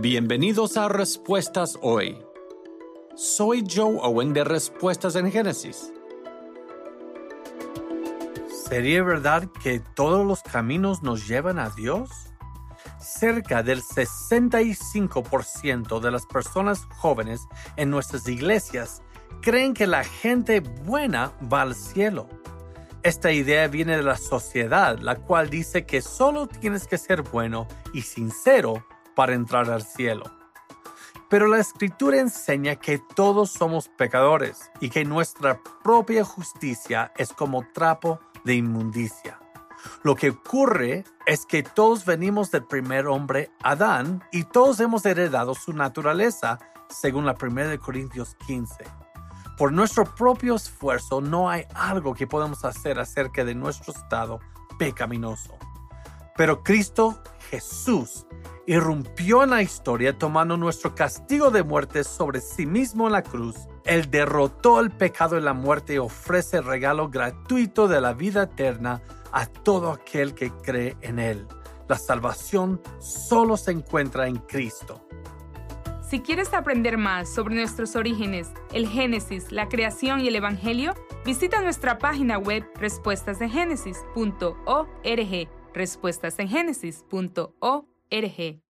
Bienvenidos a Respuestas Hoy. Soy Joe Owen de Respuestas en Génesis. ¿Sería verdad que todos los caminos nos llevan a Dios? Cerca del 65% de las personas jóvenes en nuestras iglesias creen que la gente buena va al cielo. Esta idea viene de la sociedad, la cual dice que solo tienes que ser bueno y sincero para entrar al cielo. Pero la escritura enseña que todos somos pecadores y que nuestra propia justicia es como trapo de inmundicia. Lo que ocurre es que todos venimos del primer hombre, Adán, y todos hemos heredado su naturaleza, según la 1 Corintios 15. Por nuestro propio esfuerzo no hay algo que podamos hacer acerca de nuestro estado pecaminoso. Pero Cristo Jesús irrumpió en la historia tomando nuestro castigo de muerte sobre sí mismo en la cruz. Él derrotó el pecado y la muerte y ofrece el regalo gratuito de la vida eterna a todo aquel que cree en Él. La salvación solo se encuentra en Cristo. Si quieres aprender más sobre nuestros orígenes, el Génesis, la creación y el Evangelio, visita nuestra página web respuestasengénesis.org. Respuestasengenesis.org.